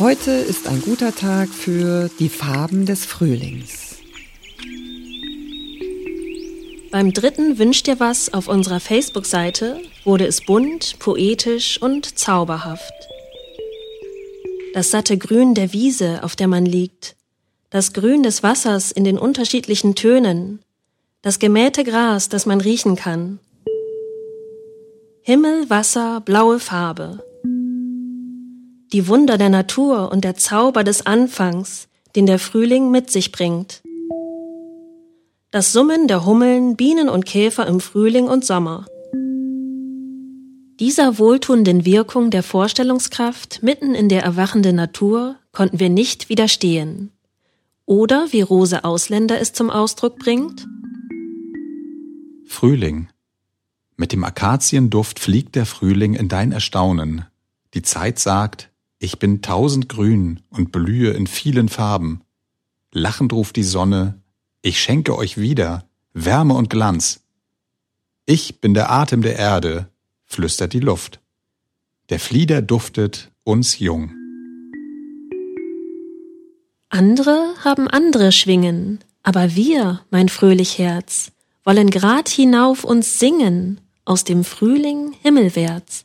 Heute ist ein guter Tag für die Farben des Frühlings. Beim dritten Wünsch dir was auf unserer Facebook-Seite wurde es bunt, poetisch und zauberhaft. Das satte Grün der Wiese, auf der man liegt, das Grün des Wassers in den unterschiedlichen Tönen, das gemähte Gras, das man riechen kann. Himmel, Wasser, blaue Farbe die Wunder der Natur und der Zauber des Anfangs, den der Frühling mit sich bringt. Das Summen der Hummeln, Bienen und Käfer im Frühling und Sommer. Dieser wohltuenden Wirkung der Vorstellungskraft mitten in der erwachenden Natur konnten wir nicht widerstehen. Oder wie Rose Ausländer es zum Ausdruck bringt? Frühling. Mit dem Akazienduft fliegt der Frühling in dein Erstaunen. Die Zeit sagt, ich bin tausendgrün und blühe in vielen Farben. Lachend ruft die Sonne, ich schenke euch wieder Wärme und Glanz. Ich bin der Atem der Erde, flüstert die Luft. Der Flieder duftet uns jung. Andere haben andere Schwingen, aber wir, mein fröhlich Herz, wollen grad hinauf uns singen, aus dem Frühling himmelwärts.